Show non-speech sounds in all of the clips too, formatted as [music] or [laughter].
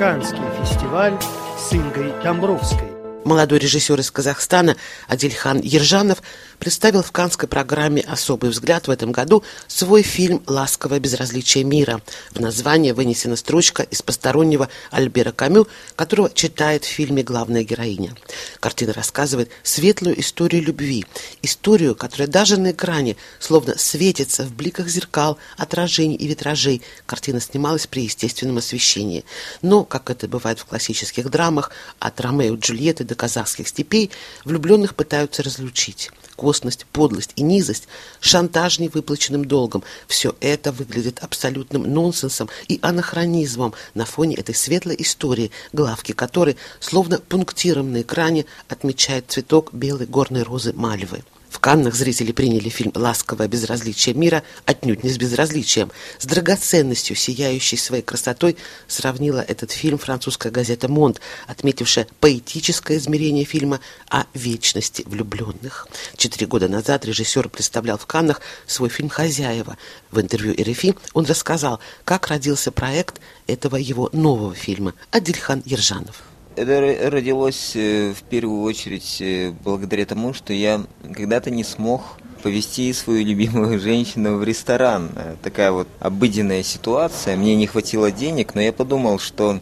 Канский фестиваль с Ингой Домбровской. Молодой режиссер из Казахстана Адильхан Ержанов представил в канской программе «Особый взгляд» в этом году свой фильм «Ласковое безразличие мира». В название вынесена строчка из постороннего Альбера Камю, которого читает в фильме главная героиня. Картина рассказывает светлую историю любви, историю, которая даже на экране словно светится в бликах зеркал, отражений и витражей. Картина снималась при естественном освещении. Но, как это бывает в классических драмах, от Ромео и Джульетты до казахских степей влюбленных пытаются разлучить. Косность, подлость и низость, шантаж невыплаченным долгом – все это выглядит абсолютным нонсенсом и анахронизмом на фоне этой светлой истории, главки которой, словно пунктиром на экране, отмечает цветок белой горной розы Мальвы. В Каннах зрители приняли фильм «Ласковое безразличие мира» отнюдь не с безразличием. С драгоценностью, сияющей своей красотой, сравнила этот фильм французская газета «Монт», отметившая поэтическое измерение фильма о вечности влюбленных. Четыре года назад режиссер представлял в Каннах свой фильм «Хозяева». В интервью РФИ он рассказал, как родился проект этого его нового фильма «Адильхан Ержанов». Это родилось э, в первую очередь э, благодаря тому, что я когда-то не смог повести свою любимую [laughs] женщину в ресторан. Э, такая вот обыденная ситуация. Мне не хватило денег, но я подумал, что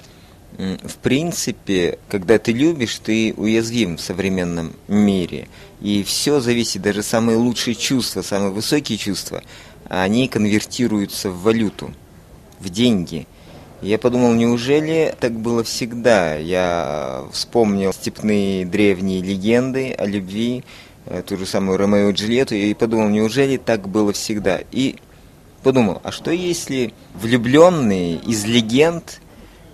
в принципе, когда ты любишь, ты уязвим в современном мире. И все зависит, даже самые лучшие чувства, самые высокие чувства, они конвертируются в валюту, в деньги – я подумал, неужели так было всегда? Я вспомнил степные древние легенды о любви, э, ту же самую Ромео и Джульетту, и подумал, неужели так было всегда? И подумал, а что если влюбленные из легенд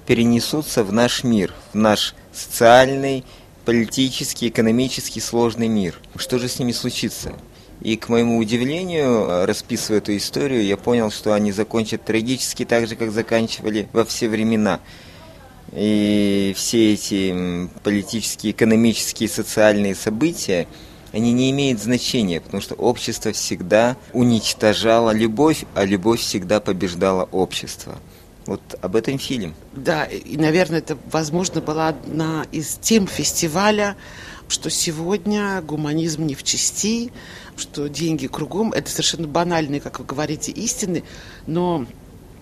перенесутся в наш мир, в наш социальный, политический, экономический сложный мир? Что же с ними случится? И, к моему удивлению, э, расписывая эту историю, я понял, что они закончат трагически так же, как заканчивали во все времена. И все эти политические, экономические, социальные события, они не имеют значения, потому что общество всегда уничтожало любовь, а любовь всегда побеждала общество. Вот об этом фильм. Да, и, наверное, это, возможно, была одна из тем фестиваля, что сегодня гуманизм не в чести, что деньги кругом, это совершенно банальные, как вы говорите, истины, но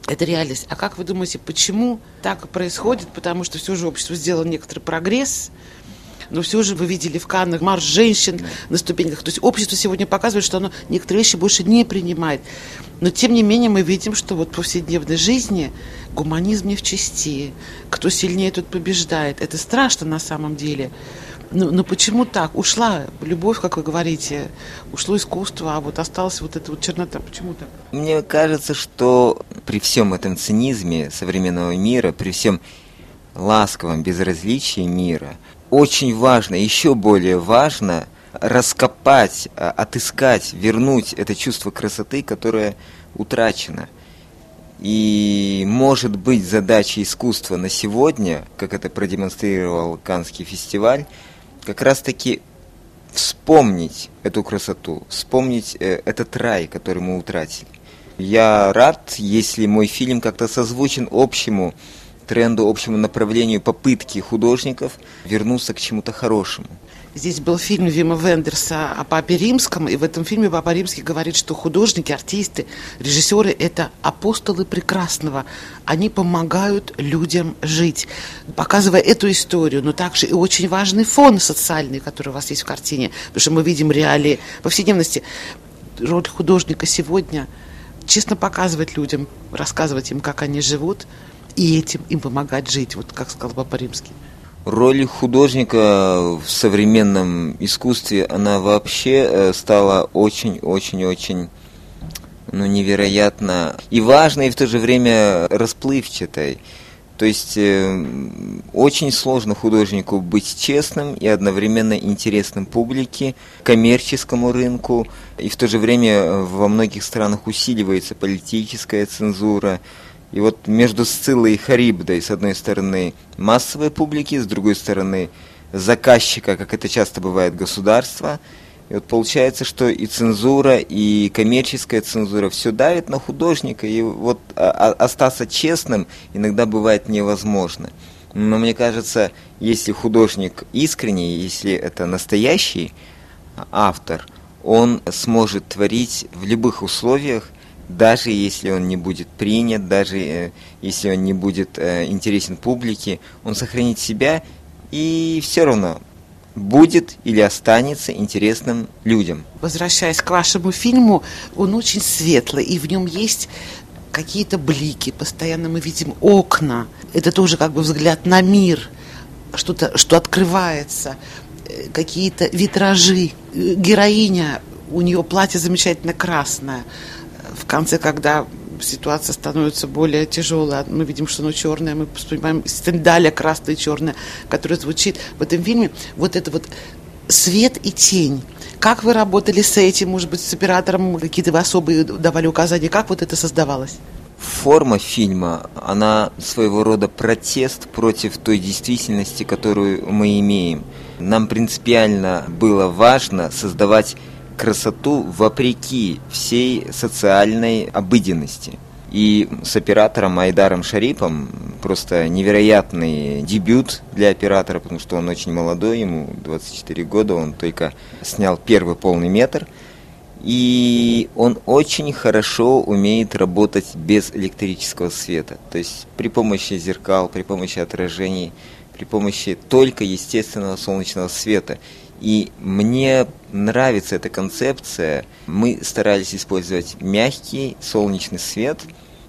это реальность. А как вы думаете, почему так происходит? Потому что все же общество сделало некоторый прогресс, но все же вы видели в Каннах марш женщин на ступеньках. То есть общество сегодня показывает, что оно некоторые вещи больше не принимает. Но тем не менее мы видим, что вот в повседневной жизни гуманизм не в чести. Кто сильнее, тот побеждает. Это страшно на самом деле. Ну, ну почему так? Ушла любовь, как вы говорите, ушло искусство, а вот осталась вот эта вот чернота. Почему так? Мне кажется, что при всем этом цинизме современного мира, при всем ласковом безразличии мира, очень важно, еще более важно раскопать, а, отыскать, вернуть это чувство красоты, которое утрачено. И может быть задача искусства на сегодня, как это продемонстрировал Канский фестиваль, как раз-таки вспомнить эту красоту, вспомнить э, этот рай, который мы утратили. Я рад, если мой фильм как-то созвучен общему тренду, общему направлению попытки художников вернуться к чему-то хорошему. Здесь был фильм Вима Вендерса о Папе Римском, и в этом фильме Папа Римский говорит, что художники, артисты, режиссеры – это апостолы прекрасного. Они помогают людям жить, показывая эту историю, но также и очень важный фон социальный, который у вас есть в картине, потому что мы видим реалии повседневности. Роль художника сегодня – честно показывать людям, рассказывать им, как они живут, и этим им помогать жить, вот как сказал Папа Римский. Роль художника в современном искусстве, она вообще э, стала очень-очень-очень ну, невероятно и важной, и в то же время расплывчатой. То есть э, очень сложно художнику быть честным и одновременно интересным публике, коммерческому рынку, и в то же время э, во многих странах усиливается политическая цензура, и вот между Сциллой и Харибдой, с одной стороны, массовой публики, с другой стороны, заказчика, как это часто бывает, государства, И вот получается, что и цензура, и коммерческая цензура все давит на художника, и вот а, а, остаться честным иногда бывает невозможно. Но мне кажется, если художник искренний, если это настоящий автор, он сможет творить в любых условиях, даже если он не будет принят, даже э, если он не будет э, интересен публике, он сохранит себя и все равно будет или останется интересным людям. Возвращаясь к вашему фильму, он очень светлый, и в нем есть какие-то блики, постоянно мы видим окна. Это тоже как бы взгляд на мир, что-то, что открывается, э, какие-то витражи. Героиня, у нее платье замечательно красное. Конце, когда ситуация становится более тяжелая. Мы видим, что оно черное, мы вспоминаем стендаля красная и черная, которая звучит в этом фильме. Вот это вот свет и тень. Как вы работали с этим, может быть, с оператором, какие-то вы особые давали указания, как вот это создавалось? Форма фильма, она своего рода протест против той действительности, которую мы имеем. Нам принципиально было важно создавать красоту вопреки всей социальной обыденности. И с оператором Айдаром Шарипом просто невероятный дебют для оператора, потому что он очень молодой, ему 24 года, он только снял первый полный метр. И он очень хорошо умеет работать без электрического света. То есть при помощи зеркал, при помощи отражений, при помощи только естественного солнечного света. И мне нравится эта концепция. Мы старались использовать мягкий солнечный свет,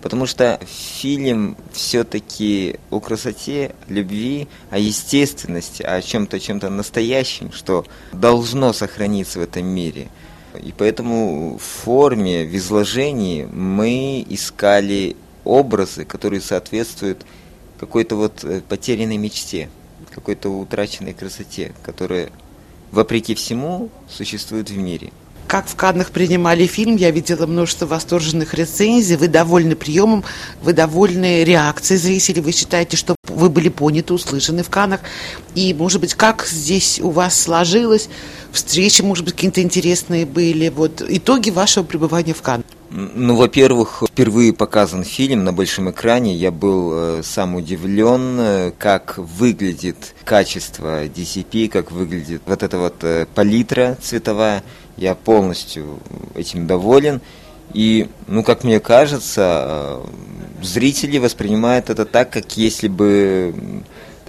потому что фильм все-таки о красоте, любви, о естественности, о чем-то чем-то настоящем, что должно сохраниться в этом мире. И поэтому в форме, в изложении мы искали образы, которые соответствуют какой-то вот э, потерянной мечте, какой-то утраченной красоте, которая вопреки всему, существует в мире. Как в Каннах принимали фильм, я видела множество восторженных рецензий. Вы довольны приемом, вы довольны реакцией зрителей. Вы считаете, что вы были поняты, услышаны в Каннах. И, может быть, как здесь у вас сложилось? Встречи, может быть, какие-то интересные были. Вот итоги вашего пребывания в Каннах. Ну, во-первых, впервые показан фильм на большом экране. Я был э, сам удивлен, э, как выглядит качество DCP, как выглядит вот эта вот э, палитра цветовая. Я полностью этим доволен. И, ну, как мне кажется, э, зрители воспринимают это так, как если бы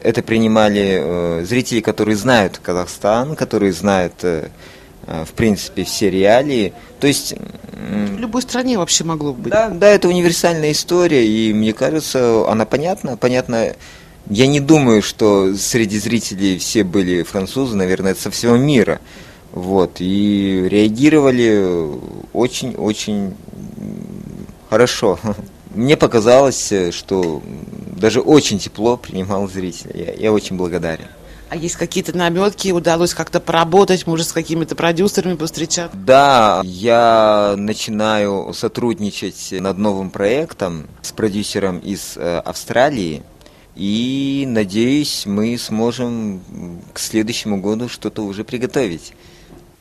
это принимали э, зрители, которые знают Казахстан, которые знают в принципе, все реалии. То есть... В любой стране вообще могло быть. Да, да, это универсальная история, и мне кажется, она понятна. Понятно, я не думаю, что среди зрителей все были французы, наверное, это со всего мира. Вот, и реагировали очень-очень хорошо. [laughs] Мне показалось, что даже очень тепло принимал зритель. Я, я очень благодарен. А есть какие-то наметки, удалось как-то поработать, может, с какими-то продюсерами повстречаться? Да, я начинаю сотрудничать над новым проектом с продюсером из э, Австралии. И надеюсь, мы сможем к следующему году что-то уже приготовить.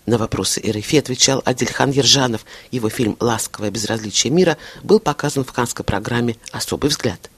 На вопросы РФИ отвечал Адельхан Ержанов. Его фильм «Ласковое безразличие мира» был показан в канской программе «Особый взгляд».